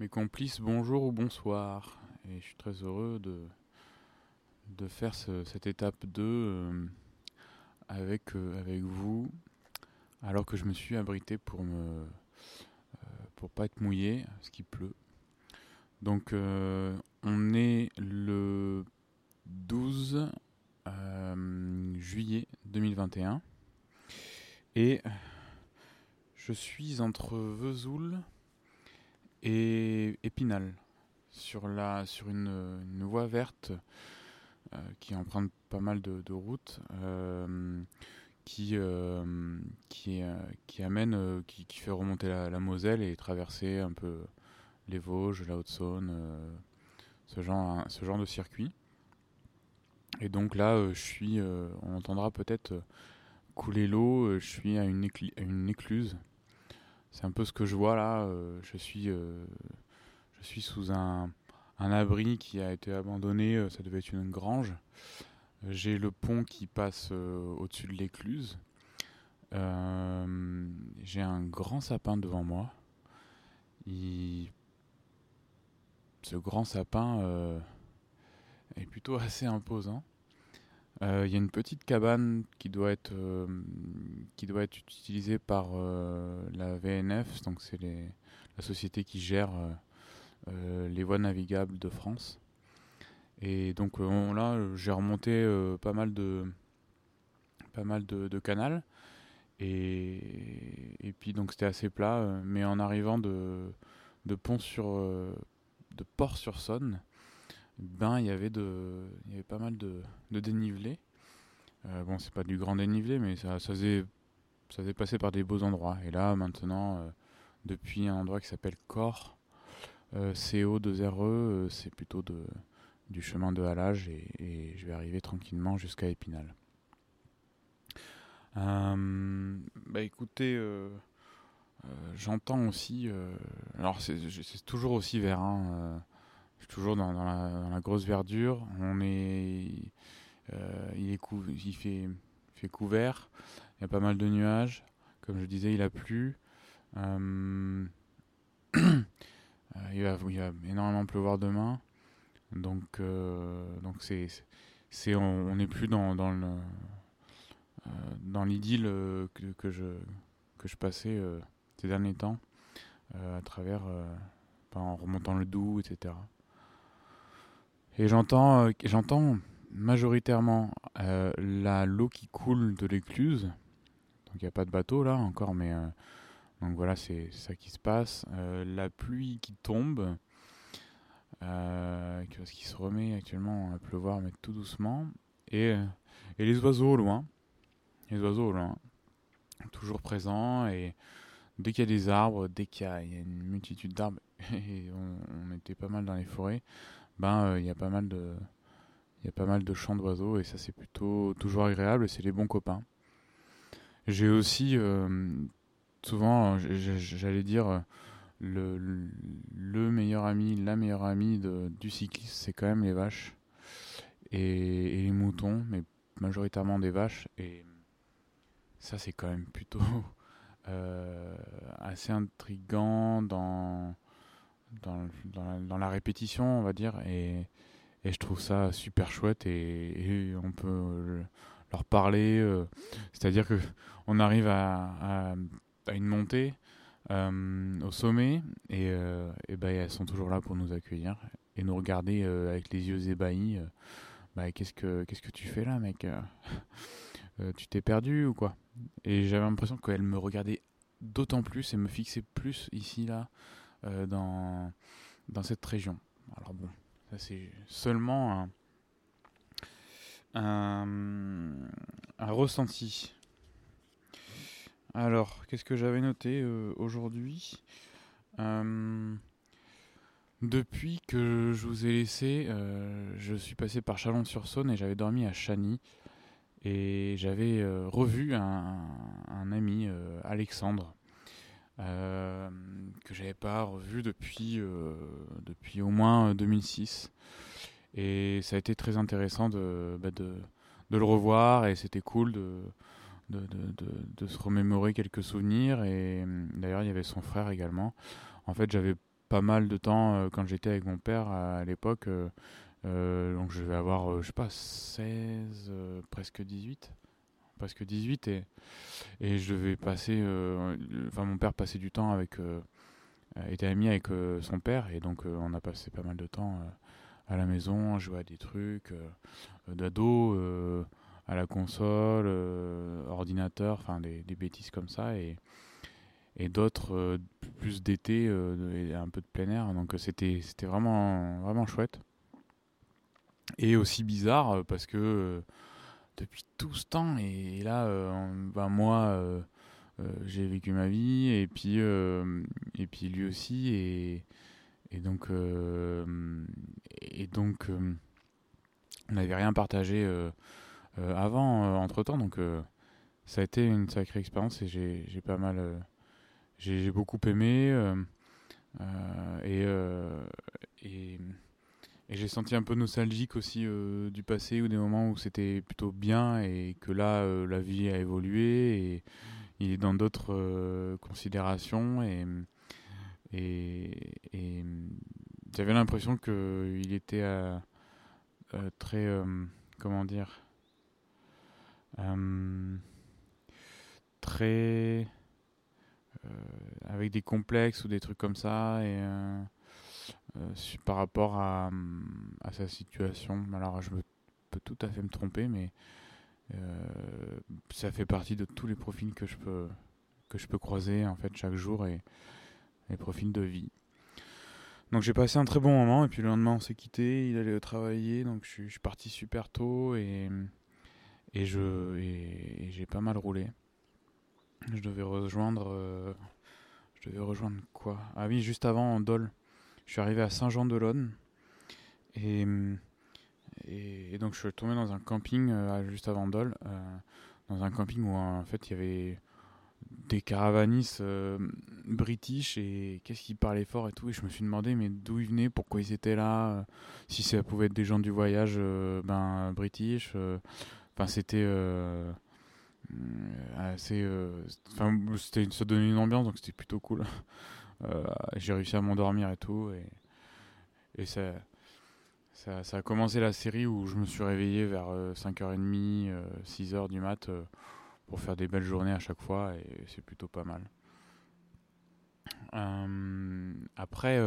Mes complices, bonjour ou bonsoir. Et je suis très heureux de, de faire cette étape 2 euh, avec, euh, avec vous, alors que je me suis abrité pour me euh, pour pas être mouillé, parce qu'il pleut. Donc on est le 12 juillet 2021 et je suis entre Vesoul et Épinal sur, la, sur une, voie verte euh, qui emprunte pas mal de, routes euh, qui, euh, qui, amène, qui, fait remonter la, Moselle et traverser un peu les Vosges, la Haute-Saône, ce, genre, ce genre de circuit. Et donc là, je suis, on entendra peut-être couler l'eau, je suis à une écluse c'est un peu ce que je vois là. Euh, je suis, euh, je suis sous un, un, abri qui a été abandonné. Euh, ça devait être une grange. J'ai le pont qui passe au-dessus de l'écluse. J'ai un grand sapin devant moi. Ce grand sapin est plutôt assez imposant. Il euh, y a une petite cabane qui doit être, euh, qui doit être utilisée par euh, la VNF, donc c'est la société qui gère les voies navigables de France. Et donc là, j'ai remonté pas mal de, pas mal de. Et, et, puis donc c'était assez plat, mais en arrivant de, de Pont sur, de Port-sur-Saône, ben il y avait de il y avait pas mal de, de dénivelé. Euh, bon c'est pas du grand dénivelé mais ça ça faisait ça passer par des beaux endroits. Et là maintenant euh, depuis un endroit qui s'appelle Cor euh, CO2RE euh, c'est plutôt de du chemin de halage et, je vais arriver tranquillement jusqu'à Épinal. Bah écoutez j'entends aussi alors c'est toujours aussi vert hein, je suis toujours dans, la, grosse verdure. On est, euh, il, est cou il fait, fait couvert. Il y a pas mal de nuages. Comme je disais, il a plu. Euh, il, va, énormément pleuvoir demain. Donc, euh, donc c'est, on n'est plus dans, dans le, dans l'idylle que, je, que je passais ces derniers temps à travers, en remontant le Doubs, etc. Et j'entends, euh, j'entends majoritairement euh, la l'eau qui coule de l'écluse. Donc il n'y a pas de bateau là encore, mais euh, donc voilà, c'est ça qui se passe. La pluie qui tombe, qui se remet actuellement à pleuvoir, mais tout doucement. Et, et les oiseaux au loin, les oiseaux au loin, toujours présents. Et dès qu'il y a des arbres, dès qu'il y, a une multitude d'arbres, et on était pas mal dans les forêts ben il euh, y a pas mal de il y a pas mal de chants d'oiseaux et ça c'est plutôt toujours agréable et c'est les bons copains. J'ai aussi euh, souvent, j'allais dire, le, le, meilleur ami, la meilleure amie de, du cycliste, c'est quand même les vaches et, les moutons, mais majoritairement des vaches. Et ça c'est quand même plutôt euh, assez intrigant dans dans, la, répétition, on va dire, et, je trouve ça super chouette et, on peut leur parler, euh, c'est-à-dire que on arrive à, une montée euh, au sommet et, euh, ben elles sont toujours là pour nous accueillir et nous regarder euh, avec les yeux ébahis. Euh, bah, qu'est-ce que tu fais là, mec euh, Tu t'es perdu ou quoi? Et j'avais l'impression qu'elles me regardaient d'autant plus et me fixaient plus ici là euh, dans, dans cette région. Alors bon, ça c'est seulement un, un, ressenti. Alors, qu'est-ce que j'avais noté euh, aujourd'hui? Euh, Depuis que je vous ai laissé, euh, je suis passé par Chalon-sur-Saône et j'avais dormi à Chagny. Et j'avais euh, revu un, un, ami, euh, Alexandre, euh, que j'avais pas revu depuis, euh, depuis au moins 2006. Et ça a été très intéressant de, bah de, de le revoir et c'était cool de, de, de, se remémorer quelques souvenirs. Et d'ailleurs, il y avait son frère également. En fait, j'avais pas mal de temps quand j'étais avec mon père à, l'époque. donc je vais avoir, je sais pas, 16, presque 18 presque 18 et, et je devais passer, enfin mon père passait du temps avec, était ami avec son père et donc on a passé pas mal de temps à la maison, jouer à des trucs d'ado à la console, euh, ordinateur, enfin des, bêtises comme ça, et, et d'autres euh, plus d'été euh, et un peu de plein air. Donc c'était c'était vraiment vraiment chouette. Et aussi bizarre parce que depuis tout ce temps et, là ben moi j'ai vécu ma vie et puis et puis lui aussi et et donc et donc on n'avait rien partagé euh, avant, euh, entre temps. Donc, euh, ça a été une sacrée expérience et j'ai pas mal. j'ai beaucoup aimé. et, et, et j'ai senti un peu nostalgique aussi du passé ou des moments où c'était plutôt bien et que là, la vie a évolué et il est dans d'autres considérations et, et, j'avais l'impression qu'il était très comment dire euh, très euh, avec des complexes ou des trucs comme ça et euh, par rapport à, à, sa situation. Alors je peux tout à fait me tromper, mais ça fait partie de tous les profils que je peux que je peux croiser en fait chaque jour et les profils de vie. Donc j'ai passé un très bon moment et puis le lendemain on s'est quitté, il allait travailler donc je suis parti super tôt et et je et, j'ai pas mal roulé. Je devais rejoindre. Euh, je devais rejoindre quoi? Ah oui, juste avant Dole. Je suis arrivé à Saint-Jean-de-Lonne. Et, donc je suis tombé dans un camping euh, juste avant Dole. Euh, dans un camping où en fait il y avait des caravanistes british et qu'est-ce qu'ils parlaient fort et tout. Et je me suis demandé mais d'où ils venaient, pourquoi ils étaient là, si ça pouvait être des gens du voyage ben, british c'était euh, assez. Euh, enfin, c'était, ça donnait une ambiance, donc c'était plutôt cool. Euh, j'ai réussi à m'endormir et tout. Et, ça, a commencé la série où je me suis réveillé vers 5h30, 6h du mat pour faire des belles journées à chaque fois et c'est plutôt pas mal. après,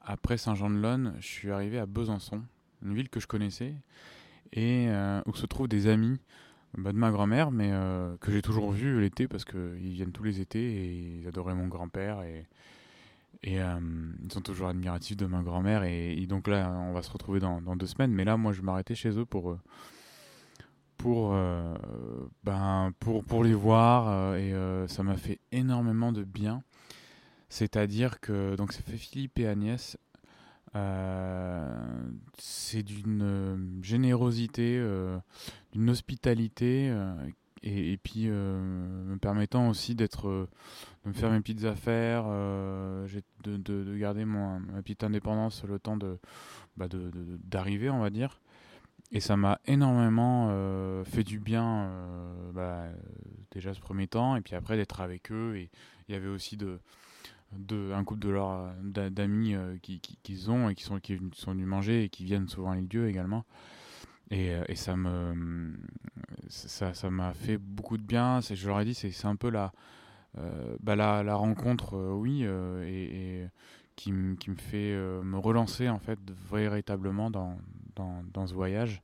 après Saint-Jean-de-Lonne, je suis arrivé à Besançon, une ville que je connaissais et euh, où se trouvent des amis bah, de ma grand-mère, mais euh, que j'ai toujours vu l'été parce qu'ils viennent tous les étés et ils adoraient mon grand-père et, euh, ils sont toujours admiratifs de ma grand-mère et, donc là on va se retrouver dans, dans, deux semaines, mais là moi je m'arrêtais chez eux pour pour ben pour pour les voir et ça m'a fait énormément de bien. C'est-à-dire que donc ça fait Philippe et Agnès euh, c'est d'une euh, générosité, euh, d'une hospitalité et, puis me permettant aussi d'être de me faire mes petites affaires de, de, garder mon, ma petite indépendance le temps de bah d'arriver on va dire. Et ça m'a énormément fait du bien bah, déjà ce premier temps et puis après d'être avec eux. Et il y avait aussi de de, un couple de leurs d'amis euh, qui, qui, ont et qui sont, qui sont venus manger et qui viennent souvent à lieu également. Et, euh, et, ça me ça ça m'a fait beaucoup de bien je leur ai dit c'est un peu la euh, bah la, rencontre oui et, et, qui, me fait me relancer en fait véritablement dans, dans, dans ce voyage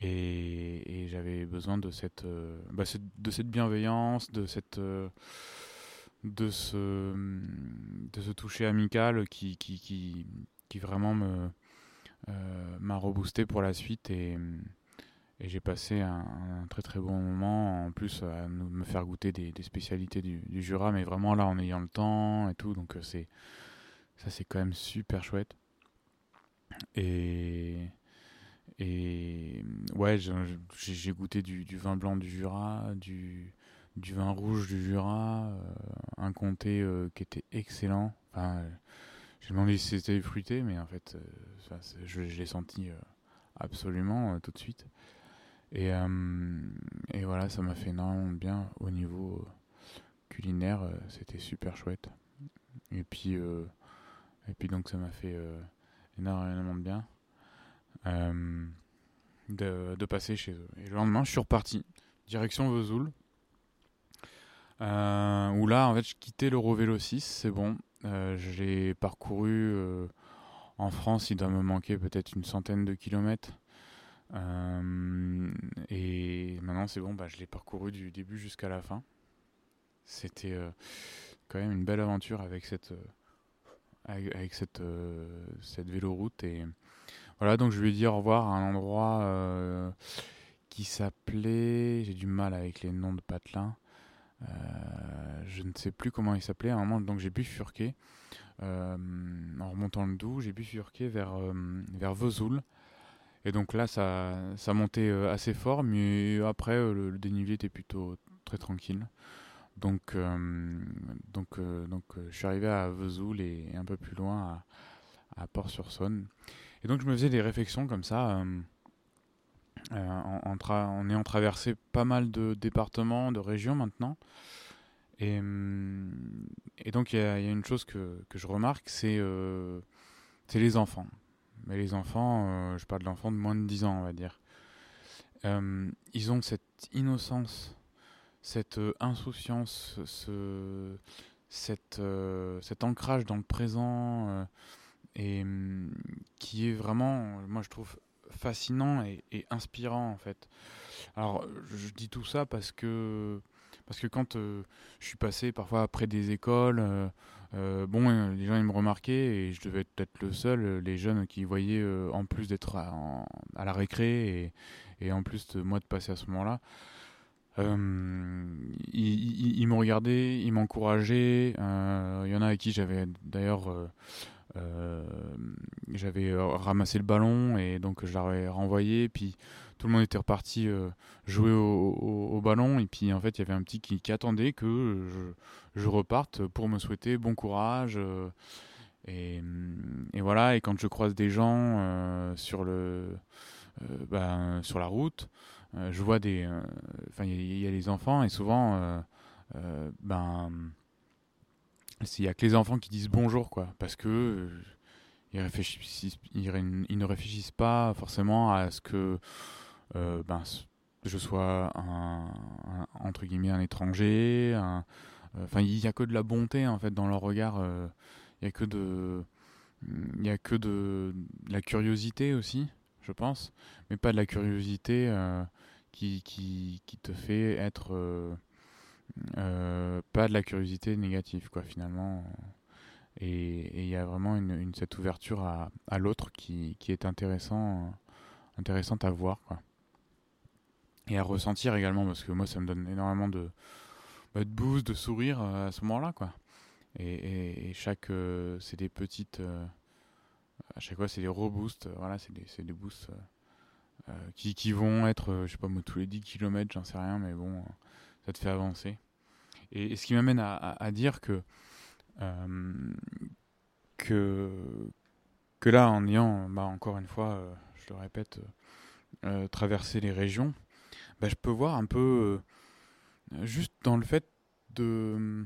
et, j'avais besoin de bah, de cette bienveillance de cette de ce, de ce toucher amical qui, qui, qui, qui vraiment me, euh, m'a reboosté pour la suite et, et j'ai passé un, très très bon moment en plus à me faire goûter des, spécialités du, Jura mais vraiment là en ayant le temps et tout donc euh, c'est ça c'est quand même super chouette. Et et ouais j'ai goûté du, vin blanc du Jura du du vin rouge du Jura, euh, un comté euh, qui était excellent. Enfin, j'ai demandé si c'était fruité, mais en fait, euh, je, l'ai senti absolument tout de suite. Et, voilà, ça m'a fait énormément bien au niveau culinaire, c'était super chouette. Et puis, Et puis donc ça m'a fait énormément de bien de, de, passer chez eux. Et le lendemain, je suis reparti, direction Vesoul. Où là, en fait, je quittais l'Eurovélo 6, c'est bon. je l'ai parcouru en France, il doit me manquer peut-être une centaine de kilomètres. Euh, et maintenant, c'est bon, bah, je l'ai parcouru du début jusqu'à la fin. C'était euh, quand même une belle aventure avec cette, euh, avec, cette, cette véloroute. Et voilà, donc je lui ai dit au revoir à un endroit qui s'appelait. J'ai du mal avec les noms de patelins. Je ne sais plus comment il s'appelait. À un moment, donc j'ai bifurqué. en remontant le Doubs, j'ai bifurqué vers, vers Vesoul. Et donc là, ça, ça montait euh, assez fort, mais après, euh, le, dénivelé était plutôt très tranquille. Donc, euh, donc, donc je suis arrivé à Vesoul et un peu plus loin à, Port-sur-Saône. Et donc je me faisais des réflexions comme ça, en, en, ayant traversé pas mal de départements, de régions maintenant. Et, et donc il y, a une chose que, que je remarque, c'est les enfants. Mais les enfants, euh, je parle d'enfants de moins de 10 ans, on va dire. Euh, ils ont cette innocence, cette euh, insouciance, ce, cet ancrage dans le présent, et mm, qui est vraiment, moi je trouve, fascinant et, inspirant en fait. Alors je dis tout ça parce que parce que quand je suis passé parfois après des écoles euh, bon, euh, les gens ils me remarquaient et je devais être peut-être le seul, euh, les jeunes qui voyaient en plus d'être à, la récré et, en plus de moi de passer à ce moment-là. ils, m'ont regardé, ils m'encourageaient. Il y en a avec qui j'avais d'ailleurs j'avais ramassé le ballon et donc je l'avais renvoyé. Puis tout le monde était reparti euh, jouer au, ballon et puis en fait il y avait un petit qui, attendait que je, reparte pour me souhaiter bon courage euh, et, voilà et quand je croise des gens euh, sur le ben, sur la route je vois des enfin il y, a les enfants et souvent ben il y a que les enfants qui disent bonjour quoi parce que réfléchissent, ils, ne réfléchissent pas forcément à ce que euh, ben, je sois un, entre guillemets un étranger. Euh, enfin, il n'y a que de la bonté en fait dans leur regard. Euh, il n'y a que de, il a que de, la curiosité aussi, je pense, mais pas de la curiosité qui, qui, qui, te fait être pas de la curiosité négative quoi finalement et il y a vraiment une, cette ouverture à, l'autre qui, qui, est intéressant intéressante à voir et à ressentir également parce que moi ça me donne énormément de, bah, de boost, de sourire euh, à ce moment-là quoi. Et, chaque euh, c'est des petites euh, à chaque fois c'est des reboosts, voilà c'est des, des boosts qui, qui vont être je sais pas tous les 10 km j'en sais rien mais bon ça te fait avancer. Et, ce qui m'amène à, dire que que que là en ayant bah, encore une fois je le répète traverser les régions bah, je peux voir un peu euh, juste dans le fait de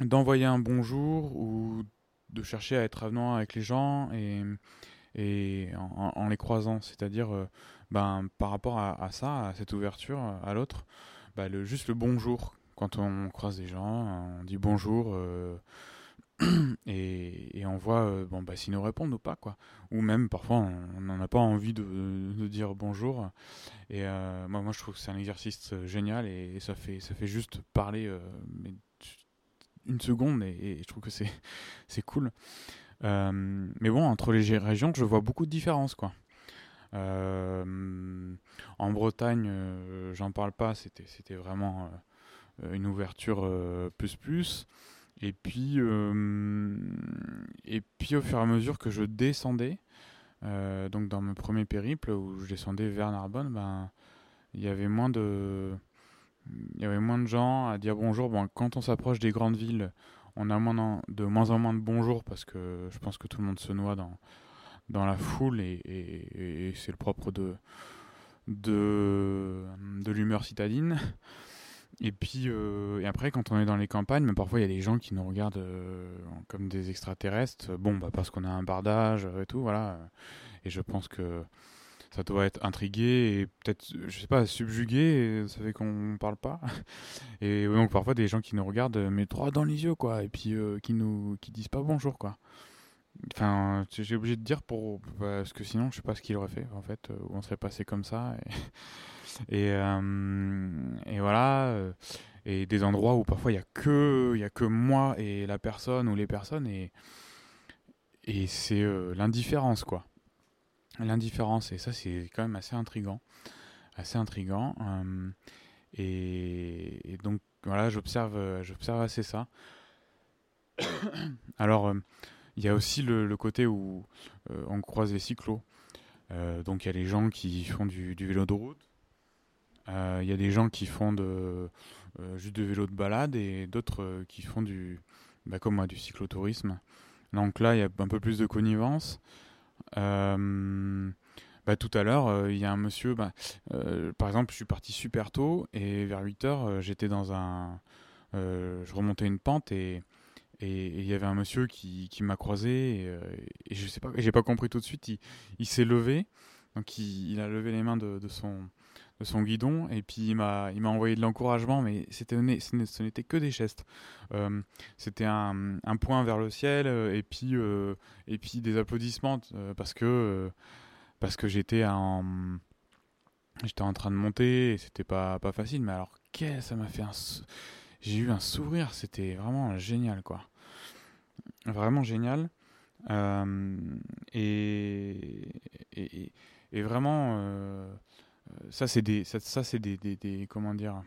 d'envoyer un bonjour ou de chercher à être avenant avec les gens et, en, les croisant, c'est-à-dire euh, ben, par rapport à, ça, à cette ouverture à l'autre, bah, le, juste le bonjour. Quand on croise des gens, on dit bonjour, euh, et, on voit euh, bon, bah, s'ils nous répondent ou pas. Quoi. Ou même parfois on n'en a pas envie de, dire bonjour. Et euh, moi, moi je trouve que c'est un exercice génial et, ça, fait, ça fait juste parler une seconde et, je trouve que c'est, c'est cool. mais bon, entre les régions, je vois beaucoup de différences. Quoi. en Bretagne, j'en parle pas, c'était, c'était vraiment une ouverture plus plus. Et puis, euh, et puis au fur et à mesure que je descendais, euh, donc dans mon premier périple où je descendais vers Narbonne, ben, il y avait moins de, il y avait moins de gens à dire bonjour. Bon, quand on s'approche des grandes villes, on a moins de moins en moins de bonjour parce que je pense que tout le monde se noie dans, dans la foule et, et, c'est le propre de, de, de l'humeur citadine. Et puis, et après, quand on est dans les campagnes, parfois il y a des gens qui nous regardent comme des extraterrestres. Bon, bah, parce qu'on a un bardage et tout, voilà. Et je pense que ça doit être intrigué et peut-être, je sais pas, subjugué, ça fait qu'on parle pas. Et donc parfois des gens qui nous regardent, mais droit dans les yeux, quoi, et puis qui nous qui disent pas bonjour, quoi. Enfin, j'ai obligé de dire pour parce que sinon je sais pas ce qu'il aurait fait en fait, euh, on serait passé comme ça et et, euh, et voilà euh, et des endroits où parfois il y a que il y a que moi et la personne ou les personnes et et c'est l'indifférence quoi, l'indifférence et ça c'est quand même assez intrigant, assez intrigant et, et, donc voilà j'observe j'observe assez ça. Alors il y a aussi le, côté où euh, on croise les cyclos. Euh, donc il y a les gens qui font du, vélo de route. Euh, il y a des gens qui font de, juste du vélo de balade et d'autres qui font du, bah, comme moi, du cyclotourisme. Donc là, il y a un peu plus de connivence. Bah, tout à l'heure, il y a un monsieur, bah, par exemple, je suis parti super tôt et vers 8 heures, j'étais dans un. je remontais une pente et et il y avait un monsieur qui, qui m'a croisé et, euh, et, je sais pas, j'ai pas compris tout de suite. Il, il s'est levé, donc il, il, a levé les mains de, de, son de son guidon et puis il m'a il m'a envoyé de l'encouragement, mais c'était ce n'était que des gestes. Euh, c'était un, un, point vers le ciel euh, et puis et puis des applaudissements parce que parce que j'étais en j'étais en train de monter et c'était pas pas facile. Mais alors qu'est-ce ça m'a fait un j'ai eu un sourire, c'était vraiment génial, quoi. Vraiment génial. Euh, et, et, et, vraiment, euh, ça c'est des, ça, c'est des, des, comment dire,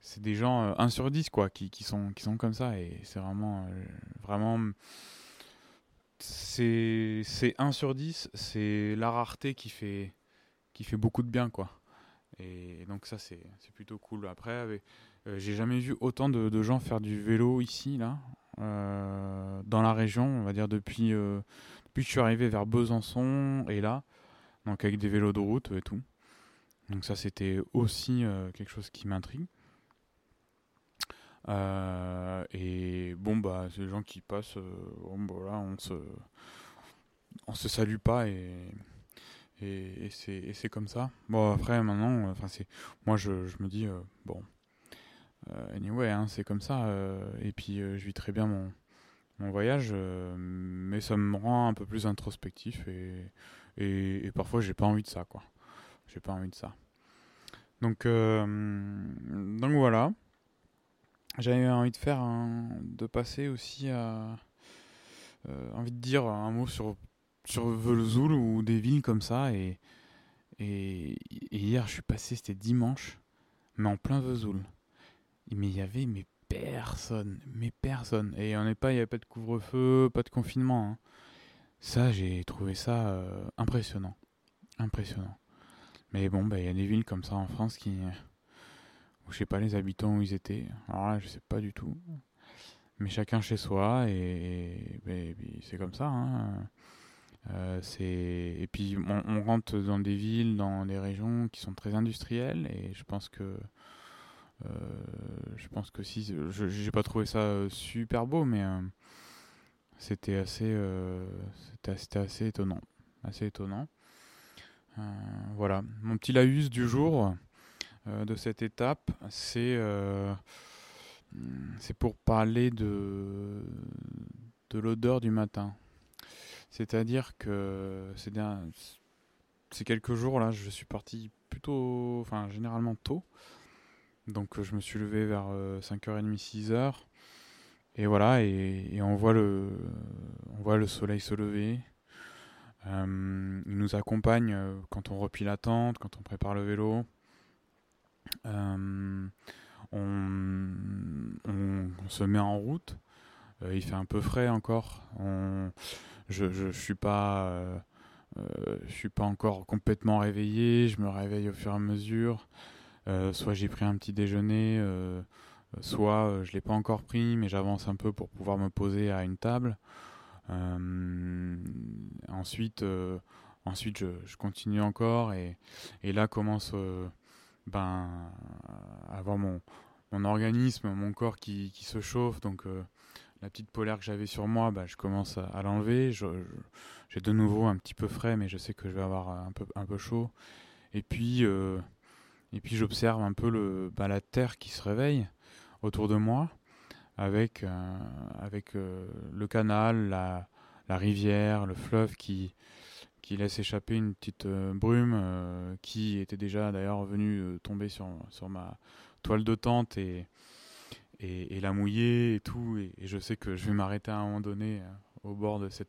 c'est des gens euh, 1 sur 10 quoi, qui, qui, sont, qui sont comme ça et c'est vraiment, euh, vraiment, c'est, c'est 1 sur 10, c'est la rareté qui fait, qui fait beaucoup de bien quoi. Et donc ça c'est, plutôt cool. Après euh, j'ai jamais vu autant de, gens faire du vélo ici, là, euh, dans la région, on va dire depuis, euh, depuis que je suis arrivé vers Besançon et là, donc avec des vélos de route et tout. Donc ça, c'était aussi quelque chose qui m'intrigue. et bon, bah, les gens qui passent, bon, bah, on se, on se salue pas et, c'est comme ça. Bon, après, maintenant, enfin, moi, je, me dis, bon, euh, anyway, hein, c'est comme ça. Euh, et puis, euh, je vis très bien mon, voyage, mais ça me rend un peu plus introspectif et, et, parfois, j'ai pas envie de ça, quoi. J'ai pas envie de ça. Donc, donc voilà. J'avais envie de faire de passer aussi à envie de dire un mot sur sur ou des villes comme ça et, et, hier je suis passé c'était dimanche mais en plein Vesoul mais il y avait mais personne, mais personne. Et on n'est pas, il n'y avait pas de couvre-feu, pas de confinement. Hein. Ça, j'ai trouvé ça euh, impressionnant, impressionnant. Mais bon, bah, il y a des villes comme ça en France qui, où je sais pas les habitants où ils étaient. Alors là, je sais pas du tout. Mais chacun chez soi et, c'est comme ça. Hein. Euh, et puis on, rentre dans des villes, dans des régions qui sont très industrielles et je pense que euh, je pense que si, je j'ai pas trouvé ça euh, super beau, mais euh, c'était assez, assez étonnant, assez étonnant. voilà, mon petit laïus du jour de cette étape, c'est pour parler de de l'odeur du matin. C'est-à-dire que c'est ces quelques jours là, je suis parti plutôt, enfin généralement tôt, donc euh, je me suis levé vers 5h30, euh, 6h. Et voilà, et, on, voit le, on voit le soleil se lever. Euh, il nous accompagne quand on replie la tente, quand on prépare le vélo. on, se met en route. il fait un peu frais encore. je ne je suis pas encore complètement réveillé, je me réveille au fur et à mesure. Euh, soit j'ai pris un petit déjeuner, euh, soit euh, je l'ai pas encore pris, mais j'avance un peu pour pouvoir me poser à une table. ensuite, ensuite je, continue encore et, et là commence ben, avoir mon, mon organisme, mon corps qui, qui se chauffe. Donc la petite polaire que j'avais sur moi, ben, je commence à, l'enlever. J'ai de nouveau un petit peu frais, mais je sais que je vais avoir un peu, un peu chaud. Et puis, et puis j'observe un peu ben, la terre qui se réveille autour de moi avec, euh, euh, le canal, la, rivière, le fleuve qui, laisse échapper une petite euh, brume qui était déjà d'ailleurs venue tomber sur, ma toile de tente et, la mouiller et tout. Et, je sais que je vais m'arrêter à un moment donné au bord de, ce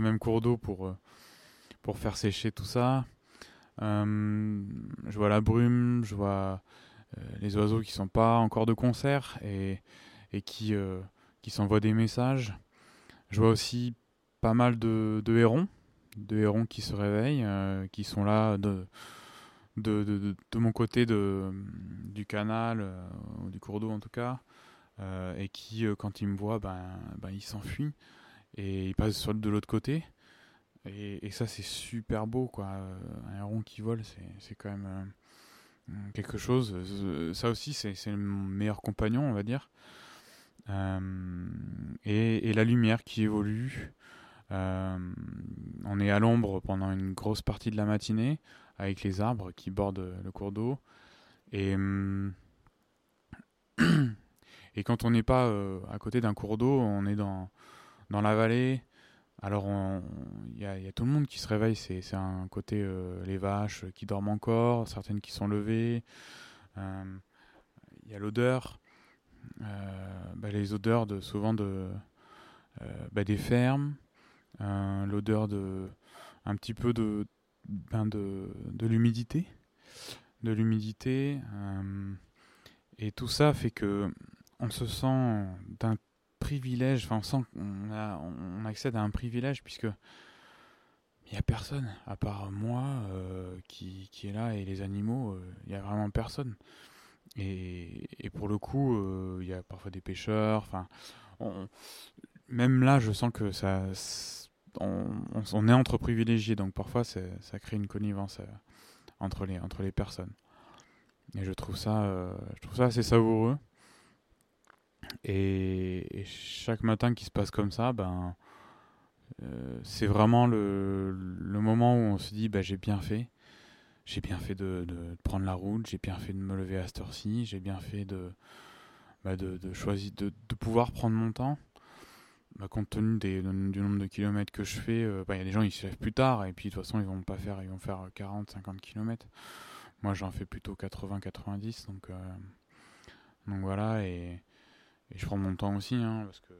même cours d'eau pour faire sécher tout ça. Je vois la brume, je vois les oiseaux qui sont pas encore de concert et, euh, qui s'envoient des messages. Je vois aussi pas mal de, hérons, de hérons qui se réveillent, euh, qui sont là de, mon côté du canal, euh, du cours d'eau en tout cas, et qui, quand ils me voient, ben, ben, ils s'enfuient et ils passent de l'autre côté. Et, ça, c'est super beau, quoi. Un héron qui vole, c'est quand même quelque chose. Ça aussi, c'est mon meilleur compagnon, on va dire. Euh, et, la lumière qui évolue. Euh, on est à l'ombre pendant une grosse partie de la matinée avec les arbres qui bordent le cours d'eau. Et, et quand on n'est pas euh, à côté d'un cours d'eau, on est dans, dans la vallée. Alors il y, a tout le monde qui se réveille. C'est un côté les vaches qui dorment encore, certaines qui sont levées. Il y a l'odeur. Euh, bah, les odeurs de souvent de euh, bah, des fermes, euh, l'odeur de un petit peu de ben de, de l'humidité, de l'humidité, et tout ça fait que on se sent d'un privilège, enfin on sent qu'on on accède à un privilège puisque il n'y a personne à part moi qui, qui, est là et les animaux, il n'y a vraiment personne. Et, pour le coup, euh, il y a parfois des pêcheurs. Enfin, même là, je sens que ça, on, est entre privilégiés, donc parfois ça crée une connivence euh, entre les entre les personnes. Et je trouve ça, euh, je trouve ça assez savoureux. Et, chaque matin qui se passe comme ça, ben, c'est vraiment le, moment où on se dit, ben, j'ai bien fait j'ai bien fait de, prendre la route, j'ai bien fait de me lever à cette heure-ci, j'ai bien fait de, bah de, choisir, de, pouvoir prendre mon temps. Bah, compte tenu du nombre de kilomètres que je fais, euh, bah, il y a des gens qui se lèvent plus tard et puis de toute façon ils vont pas faire, ils vont faire 40, 50 kilomètres. Moi j'en fais plutôt 80, 90 donc, euh, donc voilà et, je prends mon temps aussi hein, parce que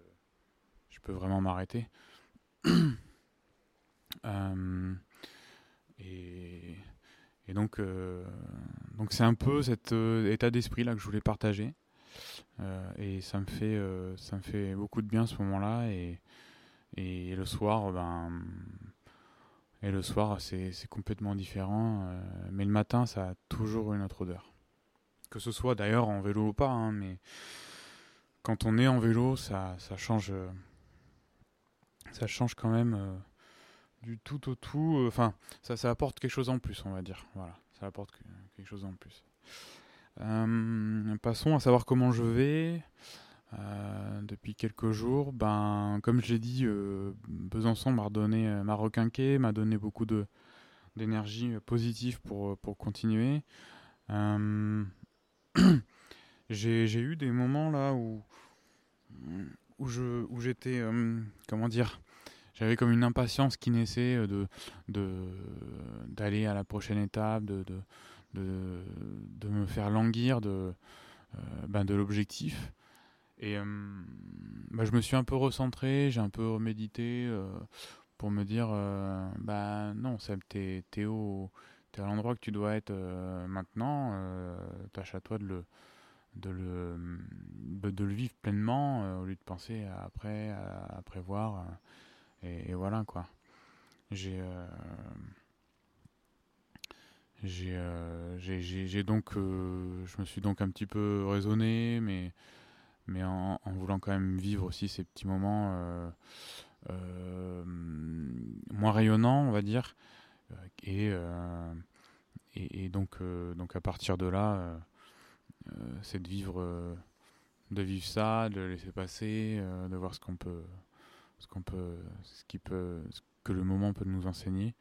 je peux vraiment m'arrêter. euh, et donc, euh, donc c'est un peu cet euh, état d'esprit là que je voulais partager. Et ça me fait, ça me fait beaucoup de bien ce moment-là. Et, le soir, ben, le soir, c'est complètement différent. mais le matin, ça a toujours une autre odeur. Que ce soit d'ailleurs en vélo ou pas, hein, mais quand on est en vélo, ça, change. ça change quand même du tout au tout. Euh, enfin, ça, apporte quelque chose en plus, on va dire. Voilà, ça apporte quelque chose en plus. Euh, passons à savoir comment je vais. Euh, depuis quelques jours, ben, comme je l'ai dit, Besançon m'a m'a requinqué, m'a donné beaucoup de d'énergie positive pour, pour continuer. j'ai eu des moments là où où j'étais comment dire j'avais comme une impatience qui naissait euh, de d'aller à la prochaine étape, de, de, me faire languir de, euh, ben de l'objectif. Et euh, ben je me suis un peu recentré, j'ai un peu médité pour me dire bah non, t'es es, au es à l'endroit que tu dois être maintenant, tâche à toi de le, de le, de, le vivre pleinement au lieu de penser après, à, à prévoir. Et, voilà quoi. J'ai euh, euh, j'ai donc euh, je me suis donc un petit peu raisonné mais mais en, voulant quand même vivre aussi ces petits moments moins rayonnants on va dire et et, donc, donc à partir de là, c'est de vivre, de vivre ça, de laisser passer, de voir ce qu'on peut, ce qu'on peut, ce qui peut, que le moment peut nous enseigner.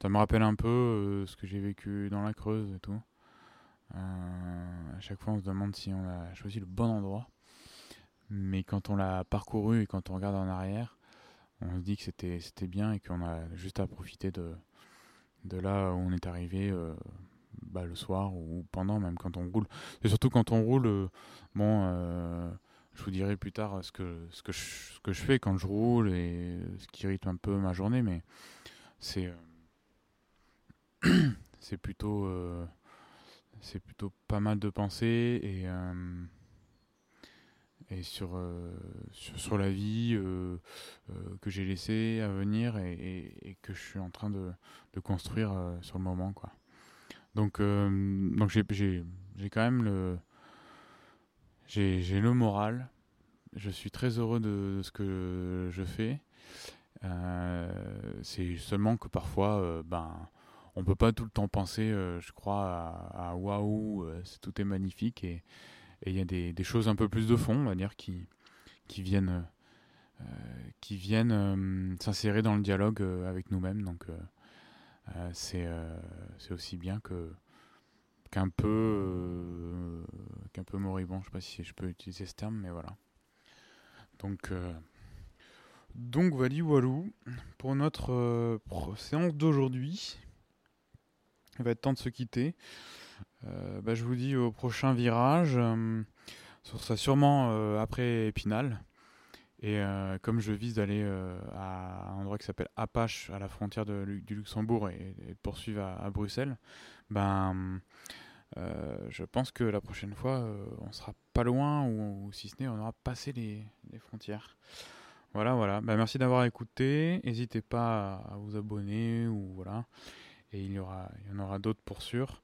Ça me rappelle un peu ce que j'ai vécu dans la Creuse et tout. à chaque fois, on se demande si on a choisi le bon endroit. Mais quand on l'a parcouru et quand on regarde en arrière, on se dit que c'était, bien et qu'on a juste à profiter de, de là où on est arrivé euh, bah, le soir ou pendant, même quand on roule. Et surtout quand on roule, euh, bon, euh, je vous dirai plus tard ce que, ce, que je, que je fais quand je roule et ce qui rythme un peu ma journée, mais c'est, c'est plutôt, plutôt pas mal de pensées et et sur, euh, sur, la vie euh, euh, que j'ai laissée à venir et, et, que je suis en train de, de construire sur le moment. Quoi. Donc, donc j'ai, quand même le, j'ai, le moral. Je suis très heureux de, ce que je fais. c'est seulement que parfois, ben, on peut pas tout le temps penser, je crois, à waouh, tout est magnifique et, il y a des, des, choses un peu plus de fond, on va dire, qui, qui viennent, euh, qui viennent euh, s'insérer dans le dialogue euh, avec nous-mêmes. Donc c'est c'est aussi bien que qu'un peu moribond. Je sais pas si je peux utiliser ce terme, mais voilà. Donc donc voilà, walou pour notre séance d'aujourd'hui. Il va être temps de se quitter. Euh, bah, je vous dis au prochain virage. Euh, ce sera sûrement euh, après Épinal. Et comme je vise d'aller à un endroit qui s'appelle Apache, à la frontière du Luxembourg, et, poursuivre à, Bruxelles, ben, je pense que la prochaine fois, on sera pas loin, ou, si ce n'est, on aura passé les, frontières. Voilà, voilà. Ben, merci d'avoir écouté. N'hésitez pas à, vous abonner, ou voilà. Et il y, aura, il y en aura d'autres pour sûr.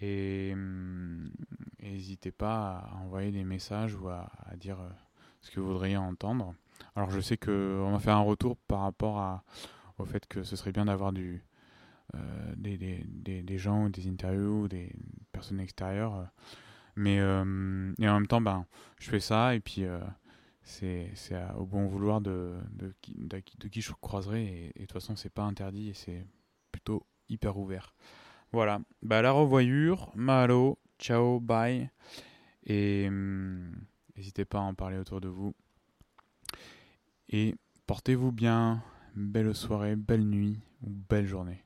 Et hum, n'hésitez pas à envoyer des messages ou à, dire euh, ce que vous voudriez entendre. Alors je sais qu'on va faire un retour par rapport à, au fait que ce serait bien d'avoir euh, des, des, des, gens ou des interviews ou des personnes extérieures. Mais euh, et en même temps, ben, je fais ça et puis c'est au bon vouloir de, qui, je croiserai. Et, de toute façon, c'est pas interdit et c'est plutôt hyper ouvert. Voilà, bah, la revoyure, mahalo, ciao, bye. Et hum, n'hésitez pas à en parler autour de vous. Et portez-vous bien, belle soirée, belle nuit ou belle journée.